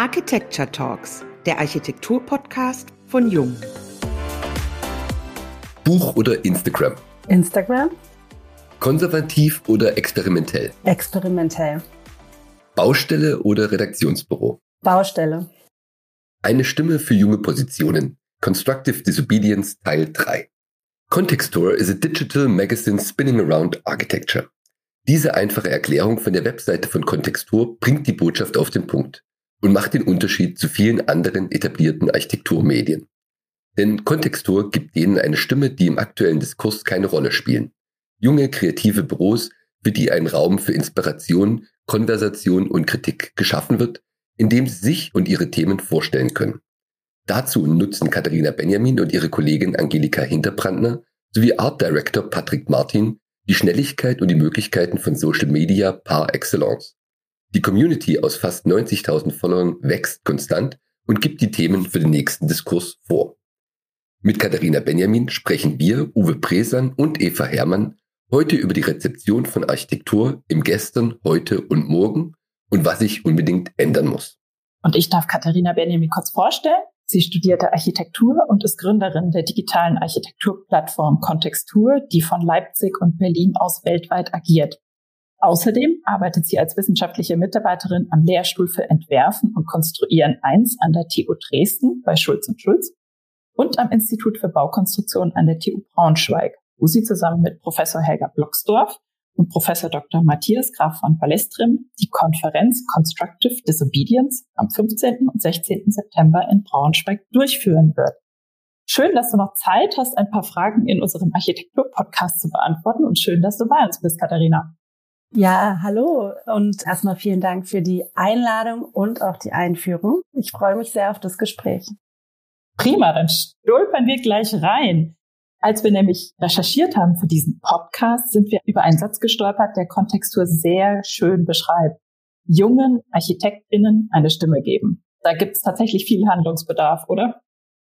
Architecture Talks, der Architektur-Podcast von Jung. Buch oder Instagram? Instagram. Konservativ oder experimentell? Experimentell. Baustelle oder Redaktionsbüro? Baustelle. Eine Stimme für junge Positionen. Constructive Disobedience Teil 3. Contextor is a digital magazine spinning around architecture. Diese einfache Erklärung von der Webseite von Contextur bringt die Botschaft auf den Punkt und macht den Unterschied zu vielen anderen etablierten Architekturmedien. Denn Kontextur gibt denen eine Stimme, die im aktuellen Diskurs keine Rolle spielen. Junge, kreative Büros, für die ein Raum für Inspiration, Konversation und Kritik geschaffen wird, in dem sie sich und ihre Themen vorstellen können. Dazu nutzen Katharina Benjamin und ihre Kollegin Angelika Hinterbrandner sowie Art Director Patrick Martin die Schnelligkeit und die Möglichkeiten von Social Media par excellence. Die Community aus fast 90.000 Followern wächst konstant und gibt die Themen für den nächsten Diskurs vor. Mit Katharina Benjamin sprechen wir, Uwe Presan und Eva Herrmann, heute über die Rezeption von Architektur im Gestern, heute und morgen und was sich unbedingt ändern muss. Und ich darf Katharina Benjamin kurz vorstellen. Sie studierte Architektur und ist Gründerin der digitalen Architekturplattform Kontextur, die von Leipzig und Berlin aus weltweit agiert. Außerdem arbeitet sie als wissenschaftliche Mitarbeiterin am Lehrstuhl für Entwerfen und Konstruieren 1 an der TU Dresden bei Schulz und Schulz und am Institut für Baukonstruktion an der TU Braunschweig, wo sie zusammen mit Professor Helga Blocksdorf und Professor Dr. Matthias Graf von Balestrim die Konferenz Constructive Disobedience am 15. und 16. September in Braunschweig durchführen wird. Schön, dass du noch Zeit hast, ein paar Fragen in unserem Architektur-Podcast zu beantworten und schön, dass du bei uns bist, Katharina. Ja, hallo und erstmal vielen Dank für die Einladung und auch die Einführung. Ich freue mich sehr auf das Gespräch. Prima, dann stolpern wir gleich rein. Als wir nämlich recherchiert haben für diesen Podcast, sind wir über einen Satz gestolpert, der Kontextur sehr schön beschreibt. Jungen ArchitektInnen eine Stimme geben. Da gibt es tatsächlich viel Handlungsbedarf, oder?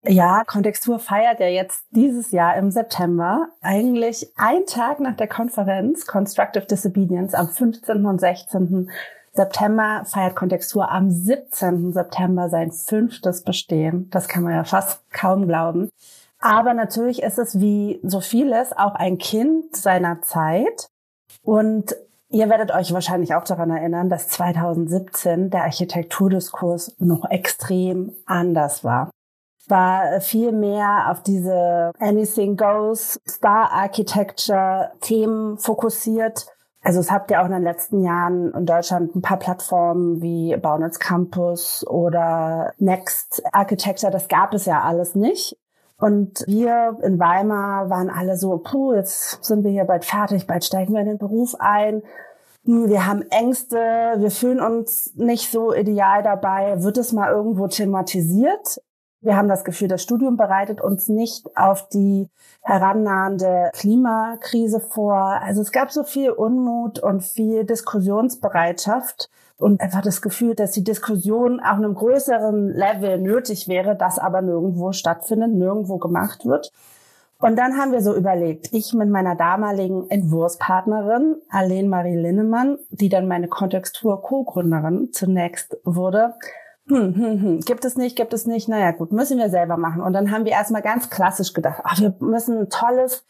Ja, Kontextur feiert ja jetzt dieses Jahr im September, eigentlich ein Tag nach der Konferenz Constructive Disobedience am 15. und 16. September feiert Kontextur am 17. September sein fünftes Bestehen. Das kann man ja fast kaum glauben. Aber natürlich ist es wie so vieles auch ein Kind seiner Zeit. Und ihr werdet euch wahrscheinlich auch daran erinnern, dass 2017 der Architekturdiskurs noch extrem anders war war viel mehr auf diese Anything Goes, Star Architecture Themen fokussiert. Also es habt ihr auch in den letzten Jahren in Deutschland ein paar Plattformen wie Baunetz Campus oder Next Architecture, das gab es ja alles nicht. Und wir in Weimar waren alle so, puh, jetzt sind wir hier bald fertig, bald steigen wir in den Beruf ein. Hm, wir haben Ängste, wir fühlen uns nicht so ideal dabei. Wird es mal irgendwo thematisiert? Wir haben das Gefühl, das Studium bereitet uns nicht auf die herannahende Klimakrise vor. Also es gab so viel Unmut und viel Diskussionsbereitschaft und einfach das Gefühl, dass die Diskussion auf einem größeren Level nötig wäre, das aber nirgendwo stattfindet, nirgendwo gemacht wird. Und dann haben wir so überlegt, ich mit meiner damaligen Entwurfspartnerin, Aline Marie Linnemann, die dann meine Kontextur-Co-Gründerin zunächst wurde, hm, hm, hm, gibt es nicht, gibt es nicht, naja gut, müssen wir selber machen. Und dann haben wir erstmal ganz klassisch gedacht, ach, wir müssen ein tolles,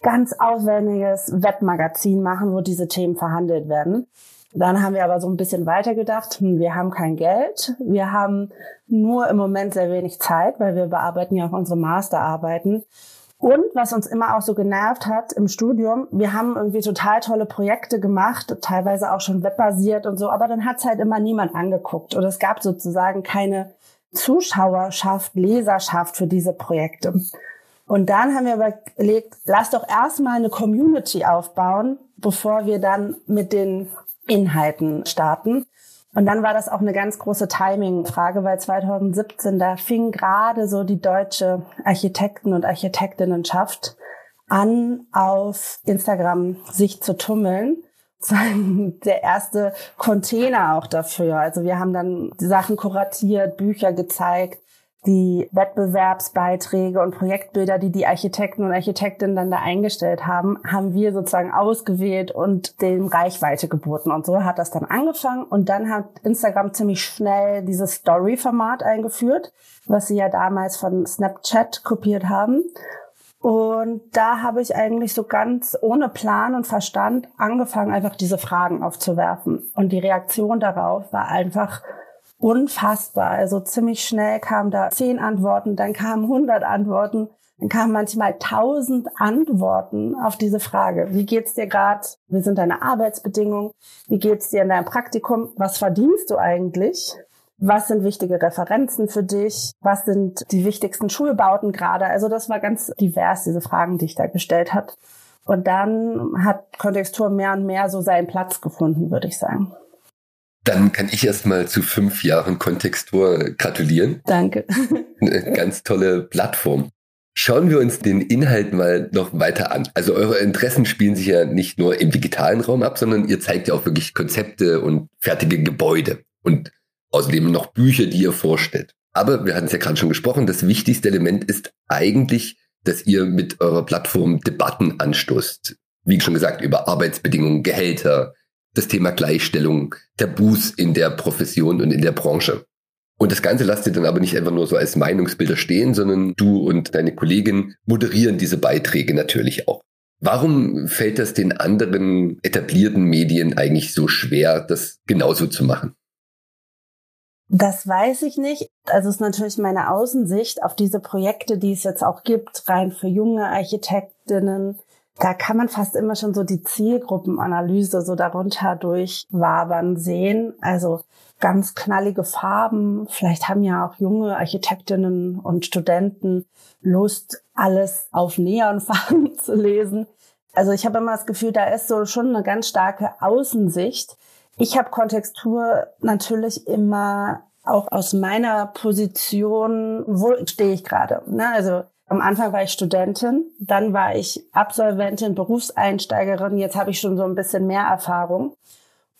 ganz aufwendiges Webmagazin machen, wo diese Themen verhandelt werden. Dann haben wir aber so ein bisschen weiter gedacht, hm, wir haben kein Geld, wir haben nur im Moment sehr wenig Zeit, weil wir bearbeiten ja auch unsere Masterarbeiten. Und was uns immer auch so genervt hat im Studium, wir haben irgendwie total tolle Projekte gemacht, teilweise auch schon webbasiert und so, aber dann hat's halt immer niemand angeguckt. Und es gab sozusagen keine Zuschauerschaft, Leserschaft für diese Projekte. Und dann haben wir überlegt, lass doch erstmal eine Community aufbauen, bevor wir dann mit den Inhalten starten. Und dann war das auch eine ganz große Timing-Frage, weil 2017, da fing gerade so die deutsche Architekten- und Architektinnenschaft an, auf Instagram sich zu tummeln. Der erste Container auch dafür. Also wir haben dann Sachen kuratiert, Bücher gezeigt, die Wettbewerbsbeiträge und Projektbilder, die die Architekten und Architektinnen dann da eingestellt haben, haben wir sozusagen ausgewählt und dem Reichweite geboten. Und so hat das dann angefangen. Und dann hat Instagram ziemlich schnell dieses Story-Format eingeführt, was sie ja damals von Snapchat kopiert haben. Und da habe ich eigentlich so ganz ohne Plan und Verstand angefangen, einfach diese Fragen aufzuwerfen. Und die Reaktion darauf war einfach unfassbar. Also ziemlich schnell kamen da zehn Antworten, dann kamen hundert Antworten, dann kamen manchmal tausend Antworten auf diese Frage. Wie geht's dir gerade? Wie sind deine Arbeitsbedingungen? Wie geht's dir in deinem Praktikum? Was verdienst du eigentlich? Was sind wichtige Referenzen für dich? Was sind die wichtigsten Schulbauten gerade? Also das war ganz divers, diese Fragen, die ich da gestellt hat. Und dann hat Kontextur mehr und mehr so seinen Platz gefunden, würde ich sagen. Dann kann ich erstmal zu fünf Jahren Kontextur gratulieren. Danke. Eine ganz tolle Plattform. Schauen wir uns den Inhalt mal noch weiter an. Also eure Interessen spielen sich ja nicht nur im digitalen Raum ab, sondern ihr zeigt ja auch wirklich Konzepte und fertige Gebäude und außerdem noch Bücher, die ihr vorstellt. Aber wir hatten es ja gerade schon gesprochen, das wichtigste Element ist eigentlich, dass ihr mit eurer Plattform Debatten anstoßt. Wie schon gesagt, über Arbeitsbedingungen, Gehälter, das Thema Gleichstellung, Tabus in der Profession und in der Branche. Und das Ganze lasst ihr dann aber nicht einfach nur so als Meinungsbilder stehen, sondern du und deine Kollegin moderieren diese Beiträge natürlich auch. Warum fällt das den anderen etablierten Medien eigentlich so schwer, das genauso zu machen? Das weiß ich nicht. Also es ist natürlich meine Außensicht auf diese Projekte, die es jetzt auch gibt, rein für junge Architektinnen, da kann man fast immer schon so die Zielgruppenanalyse so darunter durchwabern sehen. Also ganz knallige Farben. Vielleicht haben ja auch junge Architektinnen und Studenten Lust, alles auf Neonfarben zu lesen. Also ich habe immer das Gefühl, da ist so schon eine ganz starke Außensicht. Ich habe Kontextur natürlich immer auch aus meiner Position, wo stehe ich gerade? Ne? Also am Anfang war ich Studentin, dann war ich Absolventin, Berufseinsteigerin, jetzt habe ich schon so ein bisschen mehr Erfahrung.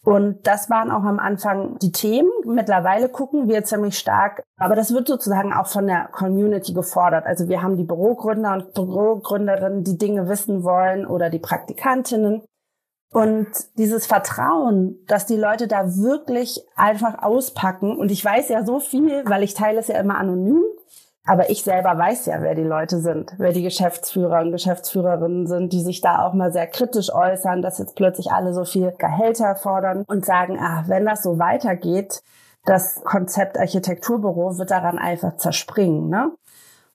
Und das waren auch am Anfang die Themen. Mittlerweile gucken wir ziemlich stark, aber das wird sozusagen auch von der Community gefordert. Also wir haben die Bürogründer und Bürogründerinnen, die Dinge wissen wollen oder die Praktikantinnen. Und dieses Vertrauen, dass die Leute da wirklich einfach auspacken. Und ich weiß ja so viel, weil ich teile es ja immer anonym. Aber ich selber weiß ja, wer die Leute sind, wer die Geschäftsführer und Geschäftsführerinnen sind, die sich da auch mal sehr kritisch äußern, dass jetzt plötzlich alle so viel Gehälter fordern und sagen, ah, wenn das so weitergeht, das Konzept Architekturbüro wird daran einfach zerspringen. Ne?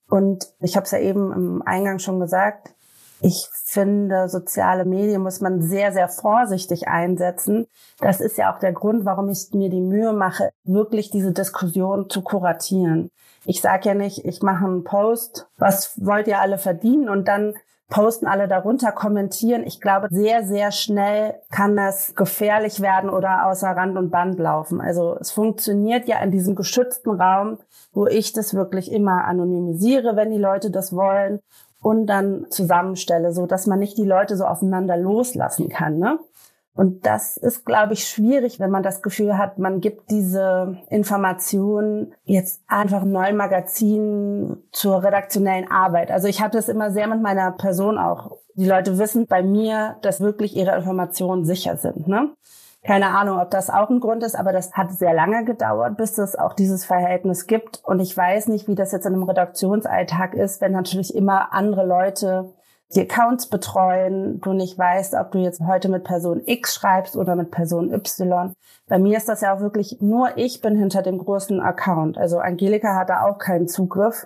Und ich habe es ja eben im Eingang schon gesagt, ich finde, soziale Medien muss man sehr, sehr vorsichtig einsetzen. Das ist ja auch der Grund, warum ich mir die Mühe mache, wirklich diese Diskussion zu kuratieren. Ich sage ja nicht, ich mache einen Post, was wollt ihr alle verdienen und dann posten alle darunter, kommentieren. Ich glaube, sehr, sehr schnell kann das gefährlich werden oder außer Rand und Band laufen. Also es funktioniert ja in diesem geschützten Raum, wo ich das wirklich immer anonymisiere, wenn die Leute das wollen und dann zusammenstelle, so dass man nicht die Leute so aufeinander loslassen kann. Ne? Und das ist, glaube ich, schwierig, wenn man das Gefühl hat, man gibt diese Informationen jetzt einfach neuen Magazin zur redaktionellen Arbeit. Also ich habe das immer sehr mit meiner Person auch. Die Leute wissen bei mir, dass wirklich ihre Informationen sicher sind. Ne? Keine Ahnung, ob das auch ein Grund ist, aber das hat sehr lange gedauert, bis es auch dieses Verhältnis gibt. Und ich weiß nicht, wie das jetzt in einem Redaktionsalltag ist, wenn natürlich immer andere Leute die Accounts betreuen, du nicht weißt, ob du jetzt heute mit Person X schreibst oder mit Person Y. Bei mir ist das ja auch wirklich nur ich bin hinter dem großen Account. Also Angelika hat da auch keinen Zugriff,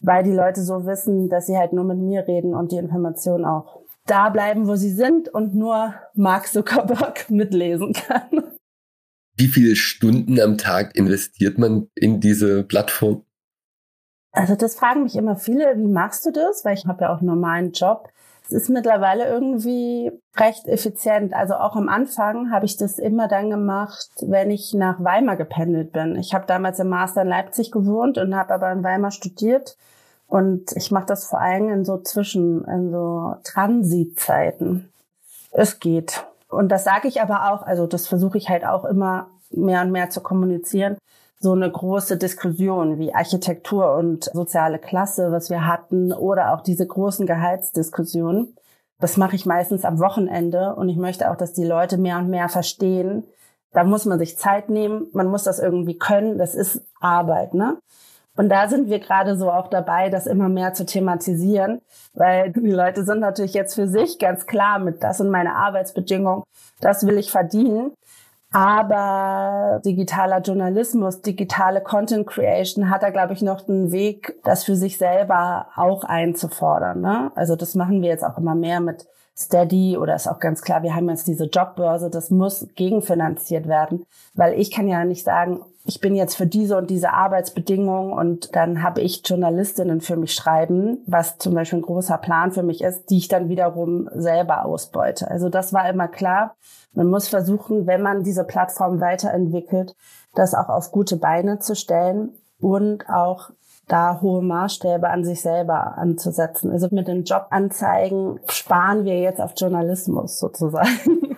weil die Leute so wissen, dass sie halt nur mit mir reden und die Informationen auch da bleiben, wo sie sind und nur Mark Zuckerberg mitlesen kann. Wie viele Stunden am Tag investiert man in diese Plattform? Also das fragen mich immer viele, wie machst du das? Weil ich habe ja auch einen normalen Job. Es ist mittlerweile irgendwie recht effizient. Also auch am Anfang habe ich das immer dann gemacht, wenn ich nach Weimar gependelt bin. Ich habe damals im Master in Leipzig gewohnt und habe aber in Weimar studiert. Und ich mache das vor allem in so Zwischen, in so Transitzeiten. Es geht. Und das sage ich aber auch, also das versuche ich halt auch immer mehr und mehr zu kommunizieren so eine große Diskussion wie Architektur und soziale Klasse, was wir hatten, oder auch diese großen Gehaltsdiskussionen. Das mache ich meistens am Wochenende und ich möchte auch, dass die Leute mehr und mehr verstehen. Da muss man sich Zeit nehmen, man muss das irgendwie können, das ist Arbeit, ne? Und da sind wir gerade so auch dabei, das immer mehr zu thematisieren, weil die Leute sind natürlich jetzt für sich ganz klar mit, das sind meine Arbeitsbedingungen, das will ich verdienen. Aber digitaler Journalismus, digitale Content Creation hat da, glaube ich, noch einen Weg, das für sich selber auch einzufordern. Ne? Also das machen wir jetzt auch immer mehr mit Steady oder ist auch ganz klar, wir haben jetzt diese Jobbörse, das muss gegenfinanziert werden, weil ich kann ja nicht sagen, ich bin jetzt für diese und diese Arbeitsbedingungen und dann habe ich Journalistinnen für mich schreiben, was zum Beispiel ein großer Plan für mich ist, die ich dann wiederum selber ausbeute. Also das war immer klar. Man muss versuchen, wenn man diese Plattform weiterentwickelt, das auch auf gute Beine zu stellen und auch da hohe Maßstäbe an sich selber anzusetzen. Also mit den Jobanzeigen sparen wir jetzt auf Journalismus sozusagen.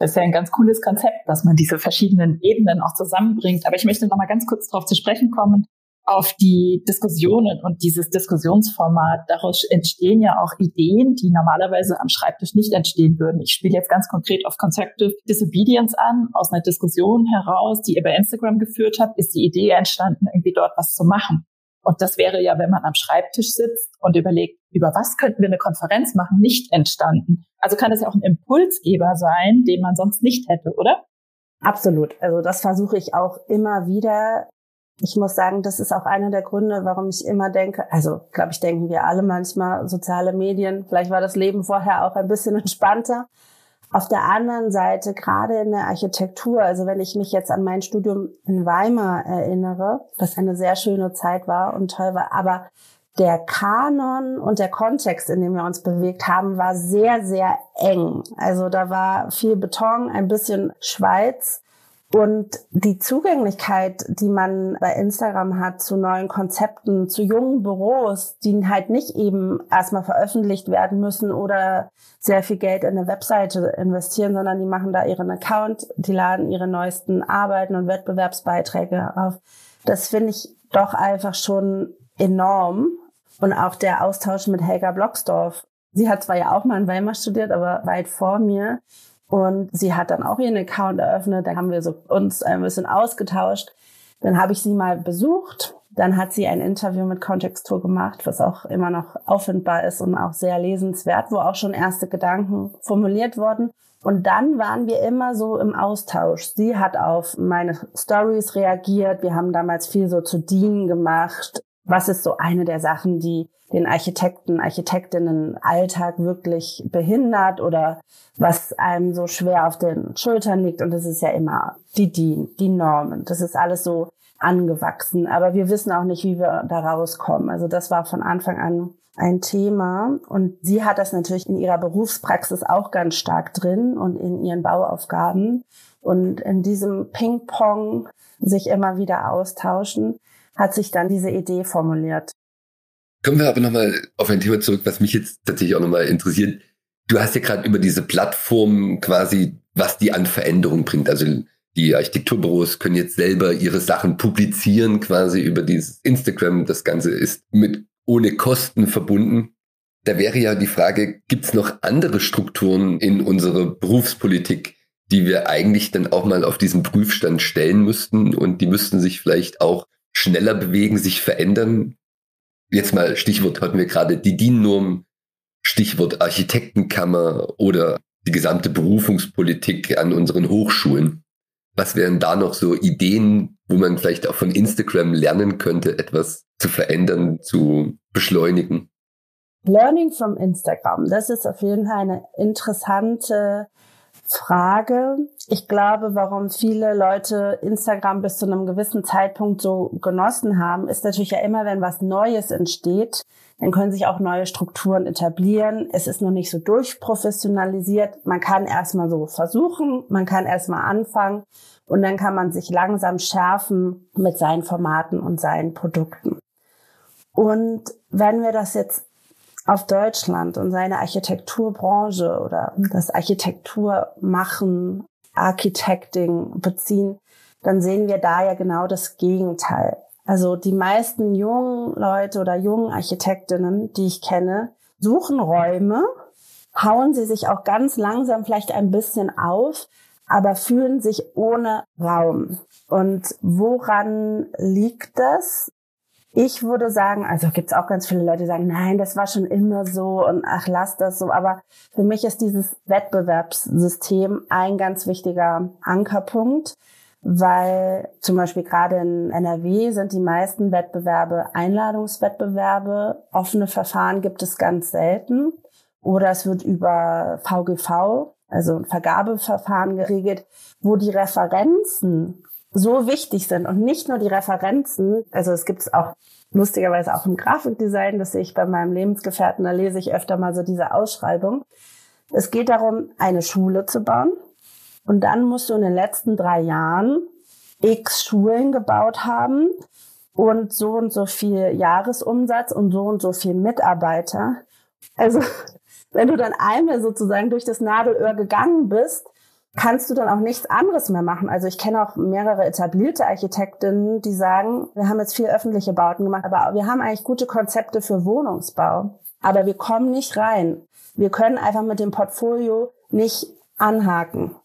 Das ist ja ein ganz cooles Konzept, dass man diese verschiedenen Ebenen auch zusammenbringt. Aber ich möchte noch mal ganz kurz darauf zu sprechen kommen, auf die Diskussionen und dieses Diskussionsformat. Daraus entstehen ja auch Ideen, die normalerweise am Schreibtisch nicht entstehen würden. Ich spiele jetzt ganz konkret auf Constructive Disobedience an. Aus einer Diskussion heraus, die ihr bei Instagram geführt habt, ist die Idee entstanden, irgendwie dort was zu machen. Und das wäre ja, wenn man am Schreibtisch sitzt und überlegt, über was könnten wir eine Konferenz machen, nicht entstanden. Also kann es ja auch ein Impulsgeber sein, den man sonst nicht hätte, oder? Absolut. Also das versuche ich auch immer wieder. Ich muss sagen, das ist auch einer der Gründe, warum ich immer denke, also glaube ich, denken wir alle manchmal soziale Medien. Vielleicht war das Leben vorher auch ein bisschen entspannter. Auf der anderen Seite, gerade in der Architektur, also wenn ich mich jetzt an mein Studium in Weimar erinnere, was eine sehr schöne Zeit war und toll war, aber der Kanon und der Kontext, in dem wir uns bewegt haben, war sehr, sehr eng. Also da war viel Beton, ein bisschen Schweiz und die Zugänglichkeit, die man bei Instagram hat zu neuen Konzepten, zu jungen Büros, die halt nicht eben erstmal veröffentlicht werden müssen oder sehr viel Geld in eine Webseite investieren, sondern die machen da ihren Account, die laden ihre neuesten Arbeiten und Wettbewerbsbeiträge auf. Das finde ich doch einfach schon enorm. Und auch der Austausch mit Helga Blocksdorf. Sie hat zwar ja auch mal in Weimar studiert, aber weit vor mir. Und sie hat dann auch ihren Account eröffnet. Da haben wir so uns ein bisschen ausgetauscht. Dann habe ich sie mal besucht. Dann hat sie ein Interview mit Kontextur gemacht, was auch immer noch auffindbar ist und auch sehr lesenswert, wo auch schon erste Gedanken formuliert wurden. Und dann waren wir immer so im Austausch. Sie hat auf meine Stories reagiert. Wir haben damals viel so zu dienen gemacht. Was ist so eine der Sachen, die den Architekten, Architektinnen Alltag wirklich behindert oder was einem so schwer auf den Schultern liegt. Und das ist ja immer die DIN, die Normen. Das ist alles so angewachsen. Aber wir wissen auch nicht, wie wir da rauskommen. Also das war von Anfang an ein Thema. Und sie hat das natürlich in ihrer Berufspraxis auch ganz stark drin und in ihren Bauaufgaben. Und in diesem Ping-Pong sich immer wieder austauschen, hat sich dann diese Idee formuliert. Kommen wir aber nochmal auf ein Thema zurück, was mich jetzt tatsächlich auch nochmal interessiert. Du hast ja gerade über diese Plattform quasi, was die an Veränderungen bringt. Also die Architekturbüros können jetzt selber ihre Sachen publizieren, quasi über dieses Instagram. Das Ganze ist mit ohne Kosten verbunden. Da wäre ja die Frage, gibt es noch andere Strukturen in unserer Berufspolitik, die wir eigentlich dann auch mal auf diesen Prüfstand stellen müssten und die müssten sich vielleicht auch schneller bewegen, sich verändern, jetzt mal Stichwort hatten wir gerade die DIN-Norm, Stichwort Architektenkammer oder die gesamte Berufungspolitik an unseren Hochschulen. Was wären da noch so Ideen, wo man vielleicht auch von Instagram lernen könnte, etwas zu verändern, zu beschleunigen? Learning from Instagram, das ist auf jeden Fall eine interessante Frage. Ich glaube, warum viele Leute Instagram bis zu einem gewissen Zeitpunkt so genossen haben, ist natürlich ja immer, wenn was Neues entsteht, dann können sich auch neue Strukturen etablieren. Es ist noch nicht so durchprofessionalisiert. Man kann erstmal so versuchen, man kann erstmal anfangen und dann kann man sich langsam schärfen mit seinen Formaten und seinen Produkten. Und wenn wir das jetzt auf Deutschland und seine Architekturbranche oder das Architekturmachen, Architecting beziehen, dann sehen wir da ja genau das Gegenteil. Also die meisten jungen Leute oder jungen Architektinnen, die ich kenne, suchen Räume, hauen sie sich auch ganz langsam vielleicht ein bisschen auf, aber fühlen sich ohne Raum. Und woran liegt das? Ich würde sagen, also gibt es auch ganz viele Leute, die sagen, nein, das war schon immer so und ach, lass das so. Aber für mich ist dieses Wettbewerbssystem ein ganz wichtiger Ankerpunkt, weil zum Beispiel gerade in NRW sind die meisten Wettbewerbe Einladungswettbewerbe. Offene Verfahren gibt es ganz selten. Oder es wird über VGV, also ein Vergabeverfahren geregelt, wo die Referenzen so wichtig sind und nicht nur die Referenzen, also es gibt es auch lustigerweise auch im Grafikdesign, das sehe ich bei meinem Lebensgefährten, da lese ich öfter mal so diese Ausschreibung. Es geht darum, eine Schule zu bauen und dann musst du in den letzten drei Jahren x Schulen gebaut haben und so und so viel Jahresumsatz und so und so viel Mitarbeiter. Also wenn du dann einmal sozusagen durch das Nadelöhr gegangen bist, kannst du dann auch nichts anderes mehr machen. Also ich kenne auch mehrere etablierte Architektinnen, die sagen, wir haben jetzt viel öffentliche Bauten gemacht, aber wir haben eigentlich gute Konzepte für Wohnungsbau. Aber wir kommen nicht rein. Wir können einfach mit dem Portfolio nicht anhaken.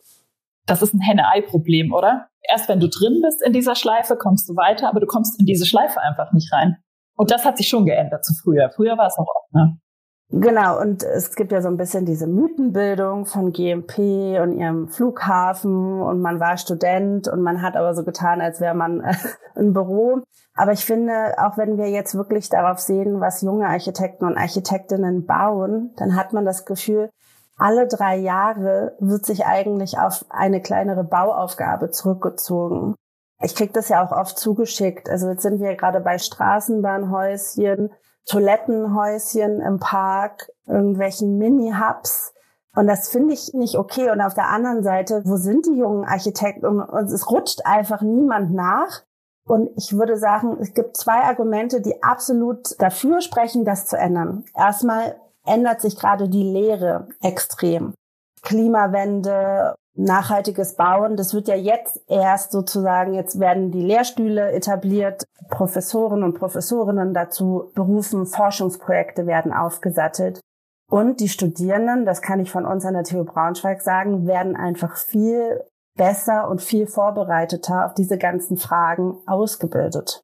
Das ist ein Henne-Ei-Problem, oder? Erst wenn du drin bist in dieser Schleife, kommst du weiter, aber du kommst in diese Schleife einfach nicht rein. Und das hat sich schon geändert zu früher. Früher war es noch oft, ne? Genau, und es gibt ja so ein bisschen diese Mythenbildung von GMP und ihrem Flughafen und man war Student und man hat aber so getan, als wäre man äh, ein Büro. Aber ich finde, auch wenn wir jetzt wirklich darauf sehen, was junge Architekten und Architektinnen bauen, dann hat man das Gefühl, alle drei Jahre wird sich eigentlich auf eine kleinere Bauaufgabe zurückgezogen. Ich krieg das ja auch oft zugeschickt. Also jetzt sind wir gerade bei Straßenbahnhäuschen, Toilettenhäuschen im Park, irgendwelchen Mini-Hubs. Und das finde ich nicht okay. Und auf der anderen Seite, wo sind die jungen Architekten? Und, es rutscht einfach niemand nach. Und ich würde sagen, es gibt zwei Argumente, die absolut dafür sprechen, das zu ändern. Erstmal ändert sich gerade die Lehre extrem. Klimawende, nachhaltiges Bauen, das wird ja jetzt erst sozusagen, jetzt werden die Lehrstühle etabliert, Professoren und Professorinnen dazu berufen, Forschungsprojekte werden aufgesattelt. Und die Studierenden, das kann ich von uns an der TU Braunschweig sagen, werden einfach viel besser und viel vorbereiteter auf diese ganzen Fragen ausgebildet.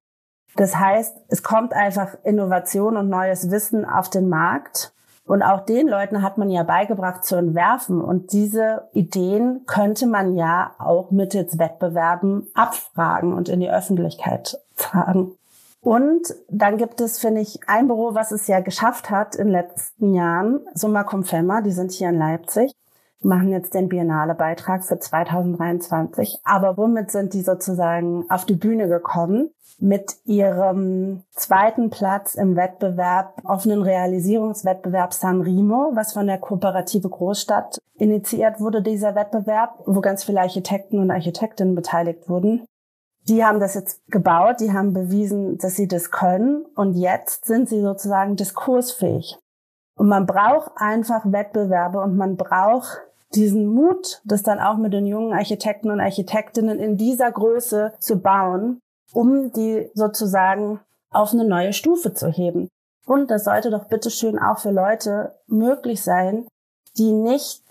Das heißt, es kommt einfach Innovation und neues Wissen auf den Markt und auch den Leuten hat man ja beigebracht zu entwerfen. Und diese Ideen könnte man ja auch mittels Wettbewerben abfragen und in die Öffentlichkeit tragen. Und dann gibt es, finde ich, ein Büro, was es ja geschafft hat in den letzten Jahren, Summa Cum Femma, die sind hier in Leipzig machen jetzt den Biennale-Beitrag für 2023. Aber womit sind die sozusagen auf die Bühne gekommen? Mit ihrem zweiten Platz im Wettbewerb, offenen Realisierungswettbewerb San Remo, was von der Kooperative Großstadt initiiert wurde, dieser Wettbewerb, wo ganz viele Architekten und Architektinnen beteiligt wurden. Die haben das jetzt gebaut, die haben bewiesen, dass sie das können und jetzt sind sie sozusagen diskursfähig. Und man braucht einfach Wettbewerbe und man braucht diesen Mut, das dann auch mit den jungen Architekten und Architektinnen in dieser Größe zu bauen, um die sozusagen auf eine neue Stufe zu heben. Und das sollte doch bitteschön auch für Leute möglich sein, die nicht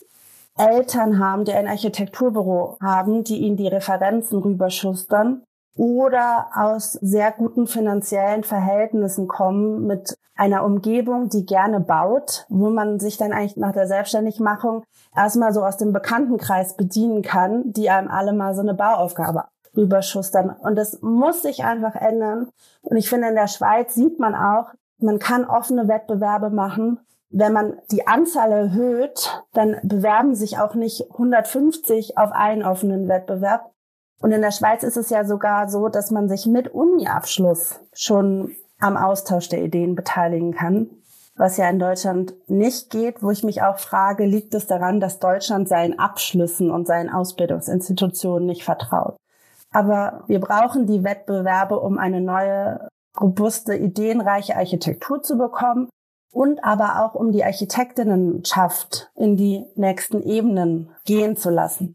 Eltern haben, die ein Architekturbüro haben, die ihnen die Referenzen rüberschustern, oder aus sehr guten finanziellen Verhältnissen kommen mit einer Umgebung, die gerne baut, wo man sich dann eigentlich nach der Selbstständigmachung erstmal so aus dem Bekanntenkreis bedienen kann, die einem alle mal so eine Bauaufgabe rüberschustern. Und das muss sich einfach ändern. Und ich finde, in der Schweiz sieht man auch, man kann offene Wettbewerbe machen. Wenn man die Anzahl erhöht, dann bewerben sich auch nicht 150 auf einen offenen Wettbewerb, und in der Schweiz ist es ja sogar so, dass man sich mit Uni-Abschluss schon am Austausch der Ideen beteiligen kann, was ja in Deutschland nicht geht, wo ich mich auch frage, liegt es daran, dass Deutschland seinen Abschlüssen und seinen Ausbildungsinstitutionen nicht vertraut. Aber wir brauchen die Wettbewerbe, um eine neue, robuste, ideenreiche Architektur zu bekommen und aber auch um die Architektinnenschaft in die nächsten Ebenen gehen zu lassen.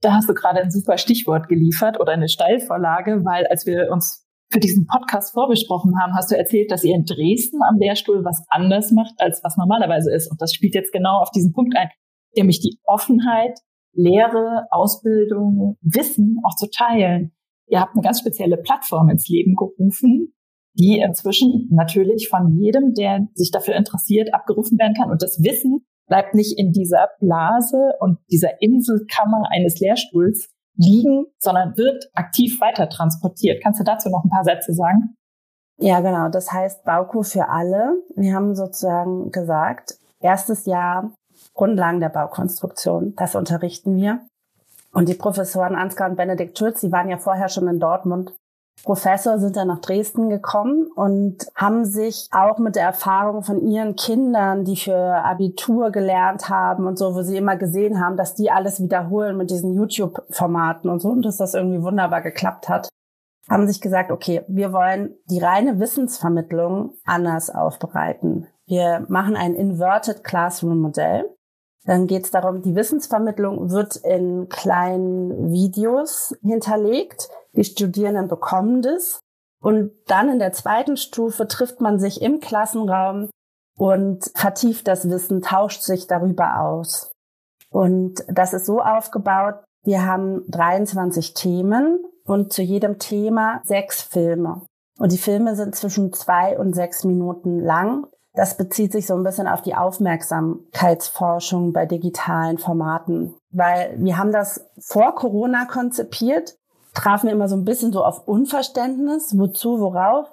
Da hast du gerade ein super Stichwort geliefert oder eine Steilvorlage, weil als wir uns für diesen Podcast vorbesprochen haben, hast du erzählt, dass ihr in Dresden am Lehrstuhl was anders macht, als was normalerweise ist. Und das spielt jetzt genau auf diesen Punkt ein, nämlich die Offenheit, Lehre, Ausbildung, Wissen auch zu teilen. Ihr habt eine ganz spezielle Plattform ins Leben gerufen, die inzwischen natürlich von jedem, der sich dafür interessiert, abgerufen werden kann. Und das Wissen bleibt nicht in dieser Blase und dieser Inselkammer eines Lehrstuhls liegen, sondern wird aktiv weiter transportiert. Kannst du dazu noch ein paar Sätze sagen? Ja, genau. Das heißt Bauko für alle. Wir haben sozusagen gesagt, erstes Jahr Grundlagen der Baukonstruktion. Das unterrichten wir. Und die Professoren Ansgar und Benedikt Schulz, die waren ja vorher schon in Dortmund Professor sind dann nach Dresden gekommen und haben sich auch mit der Erfahrung von ihren Kindern, die für Abitur gelernt haben und so, wo sie immer gesehen haben, dass die alles wiederholen mit diesen YouTube-Formaten und so und dass das irgendwie wunderbar geklappt hat, haben sich gesagt, okay, wir wollen die reine Wissensvermittlung anders aufbereiten. Wir machen ein Inverted Classroom Modell. Dann geht es darum, die Wissensvermittlung wird in kleinen Videos hinterlegt. Die Studierenden bekommen das. Und dann in der zweiten Stufe trifft man sich im Klassenraum und vertieft das Wissen, tauscht sich darüber aus. Und das ist so aufgebaut, wir haben 23 Themen und zu jedem Thema sechs Filme. Und die Filme sind zwischen zwei und sechs Minuten lang. Das bezieht sich so ein bisschen auf die Aufmerksamkeitsforschung bei digitalen Formaten, weil wir haben das vor Corona konzipiert, trafen immer so ein bisschen so auf Unverständnis, wozu, worauf.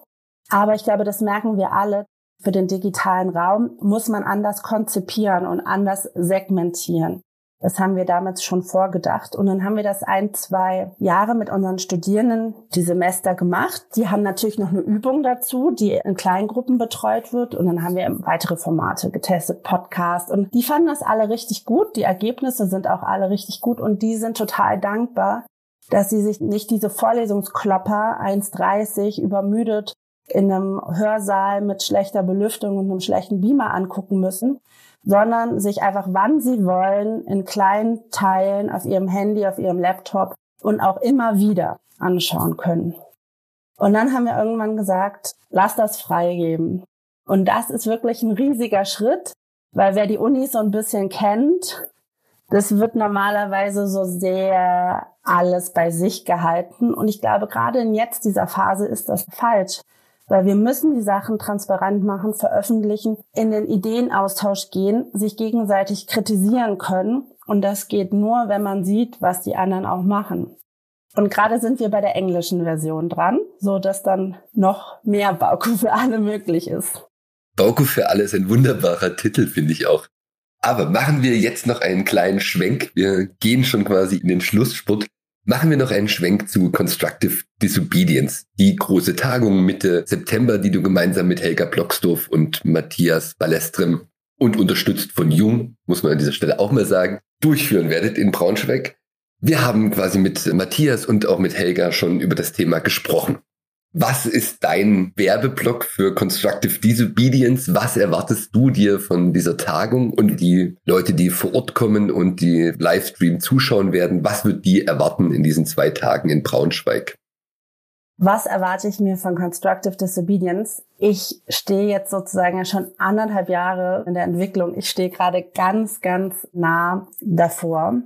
Aber ich glaube, das merken wir alle. Für den digitalen Raum muss man anders konzipieren und anders segmentieren. Das haben wir damals schon vorgedacht. Und dann haben wir das ein, zwei Jahre mit unseren Studierenden die Semester gemacht. Die haben natürlich noch eine Übung dazu, die in Kleingruppen betreut wird. Und dann haben wir weitere Formate getestet, Podcast. Und die fanden das alle richtig gut. Die Ergebnisse sind auch alle richtig gut. Und die sind total dankbar, dass sie sich nicht diese Vorlesungsklopper 1,30 übermüdet in einem Hörsaal mit schlechter Belüftung und einem schlechten Beamer angucken müssen, sondern sich einfach, wann sie wollen, in kleinen Teilen auf ihrem Handy, auf ihrem Laptop und auch immer wieder anschauen können. Und dann haben wir irgendwann gesagt, lass das freigeben. Und das ist wirklich ein riesiger Schritt, weil wer die Uni so ein bisschen kennt, das wird normalerweise so sehr alles bei sich gehalten. Und ich glaube, gerade in jetzt dieser Phase ist das falsch. Weil wir müssen die Sachen transparent machen, veröffentlichen, in den Ideenaustausch gehen, sich gegenseitig kritisieren können. Und das geht nur, wenn man sieht, was die anderen auch machen. Und gerade sind wir bei der englischen Version dran, so dass dann noch mehr Bauku für alle möglich ist. Bauku für alle ist ein wunderbarer Titel, finde ich auch. Aber machen wir jetzt noch einen kleinen Schwenk. Wir gehen schon quasi in den Schlussspurt. Machen wir noch einen Schwenk zu Constructive Disobedience. Die große Tagung Mitte September, die du gemeinsam mit Helga Blocksdorf und Matthias Ballestrem und unterstützt von Jung, muss man an dieser Stelle auch mal sagen, durchführen werdet in Braunschweig. Wir haben quasi mit Matthias und auch mit Helga schon über das Thema gesprochen. Was ist dein Werbeblock für Constructive Disobedience? Was erwartest du dir von dieser Tagung und die Leute, die vor Ort kommen und die Livestream zuschauen werden? Was wird die erwarten in diesen zwei Tagen in Braunschweig? Was erwarte ich mir von Constructive Disobedience? Ich stehe jetzt sozusagen schon anderthalb Jahre in der Entwicklung. Ich stehe gerade ganz, ganz nah davor.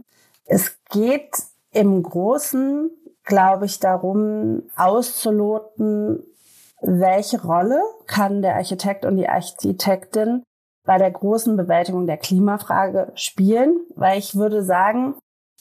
Es geht im Großen glaube ich, darum auszuloten, welche Rolle kann der Architekt und die Architektin bei der großen Bewältigung der Klimafrage spielen, weil ich würde sagen,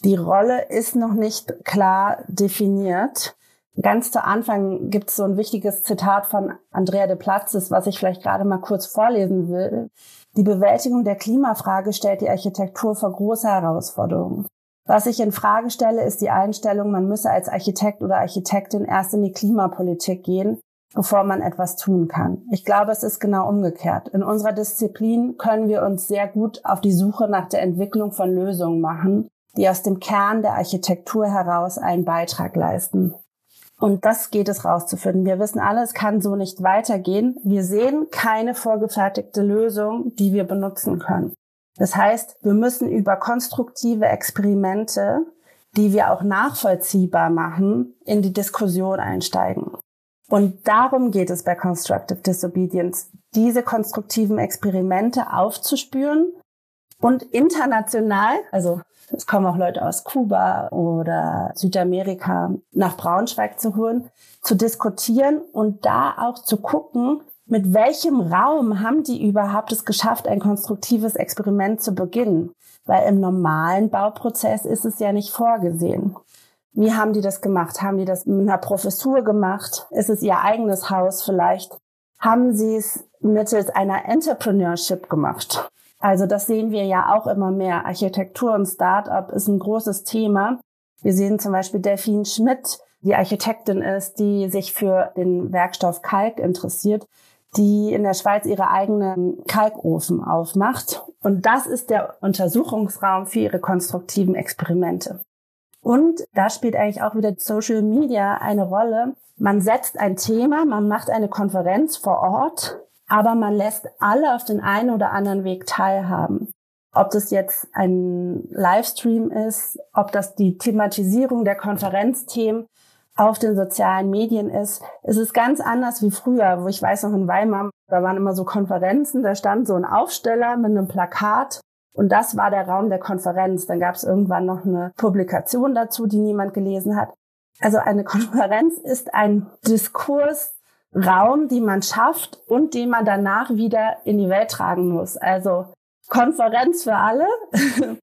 die Rolle ist noch nicht klar definiert. Ganz zu Anfang gibt es so ein wichtiges Zitat von Andrea de Platzes, was ich vielleicht gerade mal kurz vorlesen will. Die Bewältigung der Klimafrage stellt die Architektur vor große Herausforderungen. Was ich in Frage stelle, ist die Einstellung, man müsse als Architekt oder Architektin erst in die Klimapolitik gehen, bevor man etwas tun kann. Ich glaube, es ist genau umgekehrt. In unserer Disziplin können wir uns sehr gut auf die Suche nach der Entwicklung von Lösungen machen, die aus dem Kern der Architektur heraus einen Beitrag leisten. Und das geht es rauszufinden. Wir wissen alle, es kann so nicht weitergehen. Wir sehen keine vorgefertigte Lösung, die wir benutzen können. Das heißt, wir müssen über konstruktive Experimente die wir auch nachvollziehbar machen, in die Diskussion einsteigen. Und darum geht es bei Constructive Disobedience, diese konstruktiven Experimente aufzuspüren und international, also es kommen auch Leute aus Kuba oder Südamerika nach Braunschweig zu holen, zu diskutieren und da auch zu gucken, mit welchem Raum haben die überhaupt es geschafft, ein konstruktives Experiment zu beginnen? Weil im normalen Bauprozess ist es ja nicht vorgesehen. Wie haben die das gemacht? Haben die das mit einer Professur gemacht? Ist es ihr eigenes Haus vielleicht? Haben sie es mittels einer Entrepreneurship gemacht? Also das sehen wir ja auch immer mehr. Architektur und Startup ist ein großes Thema. Wir sehen zum Beispiel Delphine Schmidt, die Architektin ist, die sich für den Werkstoff Kalk interessiert, die in der Schweiz ihre eigenen Kalkofen aufmacht. Und das ist der Untersuchungsraum für ihre konstruktiven Experimente. Und da spielt eigentlich auch wieder Social Media eine Rolle. Man setzt ein Thema, man macht eine Konferenz vor Ort, aber man lässt alle auf den einen oder anderen Weg teilhaben. Ob das jetzt ein Livestream ist, ob das die Thematisierung der Konferenzthemen auf den sozialen Medien ist, ist es ganz anders wie früher, wo ich weiß noch in Weimar, da waren immer so Konferenzen, da stand so ein Aufsteller mit einem Plakat und das war der Raum der Konferenz. Dann gab es irgendwann noch eine Publikation dazu, die niemand gelesen hat. Also eine Konferenz ist ein Diskursraum, die man schafft und den man danach wieder in die Welt tragen muss. Also Konferenz für alle.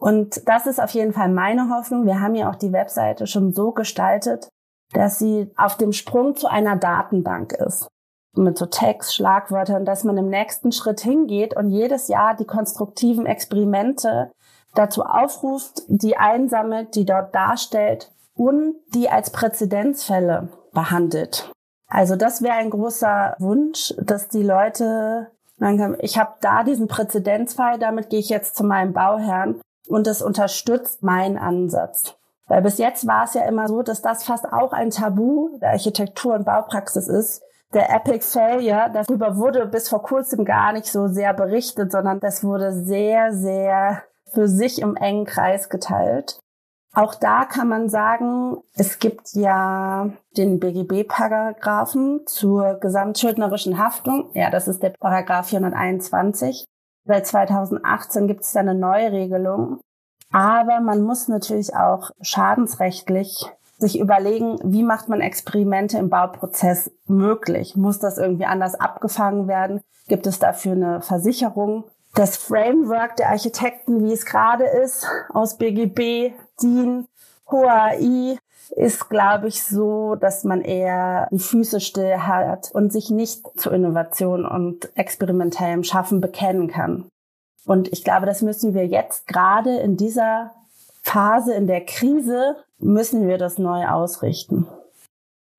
Und das ist auf jeden Fall meine Hoffnung. Wir haben ja auch die Webseite schon so gestaltet, dass sie auf dem Sprung zu einer Datenbank ist. Mit so Text, Schlagwörtern, dass man im nächsten Schritt hingeht und jedes Jahr die konstruktiven Experimente dazu aufruft, die einsammelt, die dort darstellt und die als Präzedenzfälle behandelt. Also das wäre ein großer Wunsch, dass die Leute ich habe da diesen Präzedenzfall, damit gehe ich jetzt zu meinem Bauherrn und das unterstützt meinen Ansatz. Weil bis jetzt war es ja immer so, dass das fast auch ein Tabu der Architektur- und Baupraxis ist. Der Epic Failure, darüber wurde bis vor kurzem gar nicht so sehr berichtet, sondern das wurde sehr, sehr für sich im engen Kreis geteilt. Auch da kann man sagen, es gibt ja den BGB-Paragraphen zur gesamtschuldnerischen Haftung. Ja, das ist der Paragraph 421. Seit 2018 gibt es da eine neue Regelung. Aber man muss natürlich auch schadensrechtlich sich überlegen, wie macht man Experimente im Bauprozess möglich? Muss das irgendwie anders abgefangen werden? Gibt es dafür eine Versicherung? Das Framework der Architekten, wie es gerade ist, aus BGB, DIN, HOAI, ist, glaube ich, so, dass man eher die Füße still hat und sich nicht zu Innovation und experimentellem Schaffen bekennen kann. Und ich glaube, das müssen wir jetzt gerade in dieser Phase, in der Krise, müssen wir das neu ausrichten.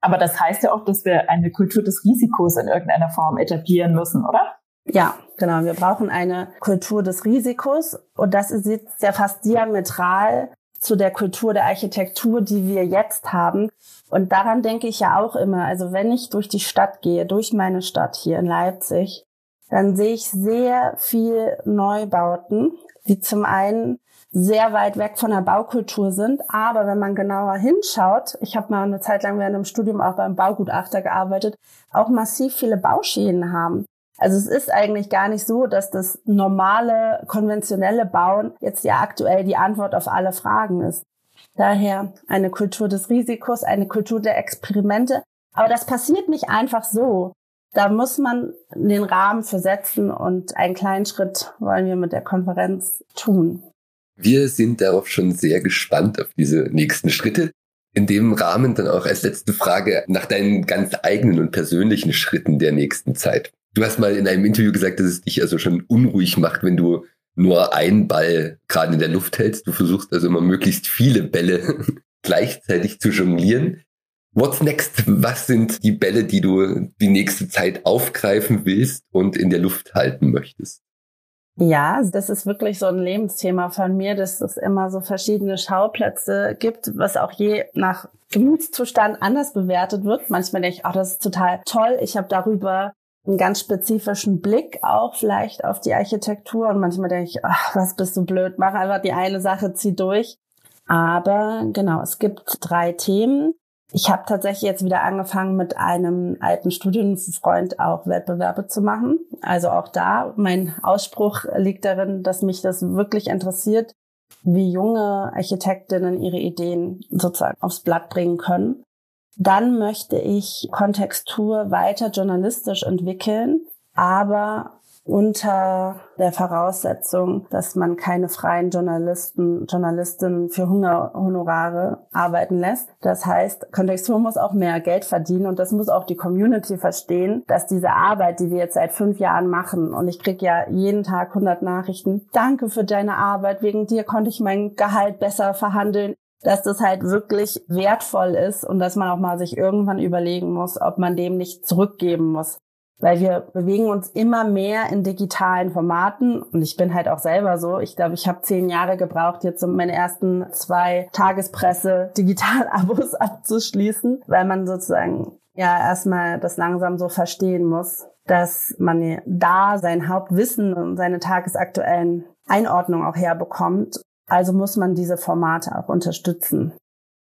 Aber das heißt ja auch, dass wir eine Kultur des Risikos in irgendeiner Form etablieren müssen, oder? Ja, genau. Wir brauchen eine Kultur des Risikos und das ist jetzt ja fast diametral zu der Kultur der Architektur, die wir jetzt haben. Und daran denke ich ja auch immer. Also wenn ich durch die Stadt gehe, durch meine Stadt hier in Leipzig, dann sehe ich sehr viel Neubauten, die zum einen sehr weit weg von der Baukultur sind. Aber wenn man genauer hinschaut, ich habe mal eine Zeit lang während dem Studium auch beim Baugutachter gearbeitet, auch massiv viele Bauschäden haben. Also es ist eigentlich gar nicht so, dass das normale, konventionelle Bauen jetzt ja aktuell die Antwort auf alle Fragen ist. Daher eine Kultur des Risikos, eine Kultur der Experimente. Aber das passiert nicht einfach so. Da muss man den Rahmen für setzen und einen kleinen Schritt wollen wir mit der Konferenz tun. Wir sind darauf schon sehr gespannt auf diese nächsten Schritte. In dem Rahmen dann auch als letzte Frage nach deinen ganz eigenen und persönlichen Schritten der nächsten Zeit. Du hast mal in einem Interview gesagt, dass es dich also schon unruhig macht, wenn du nur einen Ball gerade in der Luft hältst. Du versuchst also immer möglichst viele Bälle gleichzeitig zu jonglieren. What's next? Was sind die Bälle, die du die nächste Zeit aufgreifen willst und in der Luft halten möchtest? Ja, das ist wirklich so ein Lebensthema von mir, dass es immer so verschiedene Schauplätze gibt, was auch je nach Gemütszustand anders bewertet wird. Manchmal denke ich, ach, das ist total toll. Ich habe darüber einen ganz spezifischen Blick auch vielleicht auf die Architektur und manchmal denke ich, ach, was bist du blöd, mach einfach die eine Sache, zieh durch. Aber genau, es gibt drei Themen. Ich habe tatsächlich jetzt wieder angefangen, mit einem alten Studienfreund auch Wettbewerbe zu machen. Also auch da, mein Ausspruch liegt darin, dass mich das wirklich interessiert, wie junge Architektinnen ihre Ideen sozusagen aufs Blatt bringen können. Dann möchte ich Kontextur weiter journalistisch entwickeln, aber unter der Voraussetzung, dass man keine freien Journalisten, Journalistinnen für Hungerhonorare arbeiten lässt. Das heißt, Kontextur muss auch mehr Geld verdienen und das muss auch die Community verstehen, dass diese Arbeit, die wir jetzt seit fünf Jahren machen und ich kriege ja jeden Tag 100 Nachrichten, danke für deine Arbeit, wegen dir konnte ich mein Gehalt besser verhandeln dass das halt wirklich wertvoll ist und dass man auch mal sich irgendwann überlegen muss, ob man dem nicht zurückgeben muss weil wir bewegen uns immer mehr in digitalen Formaten und ich bin halt auch selber so. Ich glaube, ich habe zehn Jahre gebraucht, jetzt um meine ersten zwei Tagespresse Digital-Abos abzuschließen, weil man sozusagen ja erstmal das langsam so verstehen muss, dass man da sein Hauptwissen und seine tagesaktuellen Einordnungen auch herbekommt. Also muss man diese Formate auch unterstützen.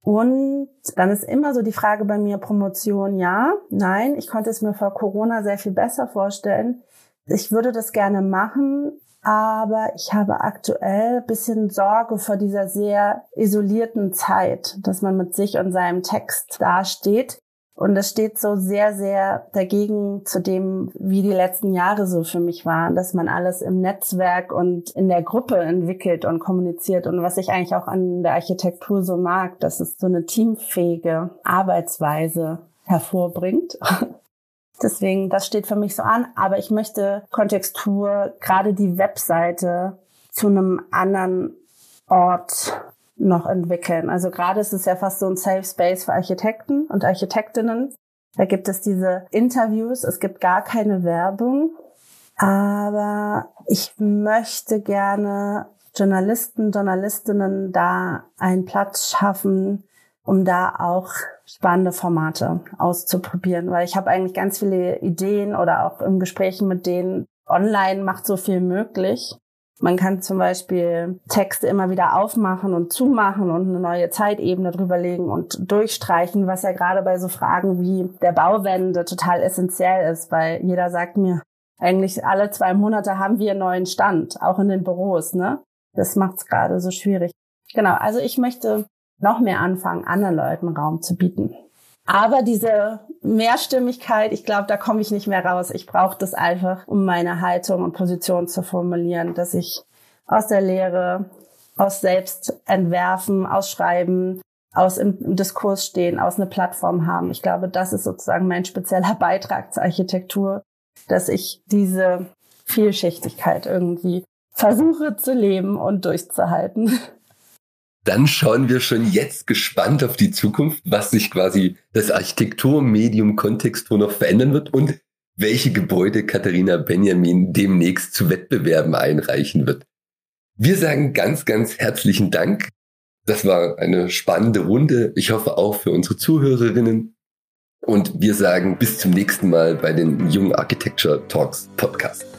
Und dann ist immer so die Frage bei mir, Promotion ja, nein, ich konnte es mir vor Corona sehr viel besser vorstellen. Ich würde das gerne machen, aber ich habe aktuell bisschen Sorge vor dieser sehr isolierten Zeit, dass man mit sich und seinem Text dasteht und das steht so sehr, sehr dagegen zu dem, wie die letzten Jahre so für mich waren, dass man alles im Netzwerk und in der Gruppe entwickelt und kommuniziert. Und was ich eigentlich auch an der Architektur so mag, dass es so eine teamfähige Arbeitsweise hervorbringt. Deswegen, das steht für mich so an. Aber ich möchte Kontextur, gerade die Webseite, zu einem anderen Ort noch entwickeln. Also gerade ist es ja fast so ein Safe Space für Architekten und Architektinnen. Da gibt es diese Interviews, es gibt gar keine Werbung. Aber ich möchte gerne Journalisten, Journalistinnen da einen Platz schaffen, um da auch spannende Formate auszuprobieren, weil ich habe eigentlich ganz viele Ideen oder auch im Gesprächen mit denen, online macht so viel möglich. Man kann zum Beispiel Texte immer wieder aufmachen und zumachen und eine neue Zeitebene drüberlegen und durchstreichen, was ja gerade bei so Fragen wie der Bauwende total essentiell ist, weil jeder sagt mir, eigentlich alle zwei Monate haben wir einen neuen Stand, auch in den Büros, ne? Das macht es gerade so schwierig. Genau, also ich möchte noch mehr anfangen, anderen Leuten Raum zu bieten. Aber diese Mehrstimmigkeit, ich glaube, da komme ich nicht mehr raus. Ich brauche das einfach, um meine Haltung und Position zu formulieren, dass ich aus der Lehre, aus Selbstentwerfen, aus Schreiben, aus im Diskurs stehen, aus eine Plattform haben. Ich glaube, das ist sozusagen mein spezieller Beitrag zur Architektur, dass ich diese Vielschichtigkeit irgendwie versuche zu leben und durchzuhalten. dann schauen wir schon jetzt gespannt auf die Zukunft, was sich quasi das Architekturmedium Kontextur noch verändern wird und welche Gebäude Katharina Benjamin demnächst zu Wettbewerben einreichen wird. Wir sagen ganz, ganz herzlichen Dank. Das war eine spannende Runde. Ich hoffe auch für unsere Zuhörerinnen. Und wir sagen bis zum nächsten Mal bei den Young Architecture Talks Podcast.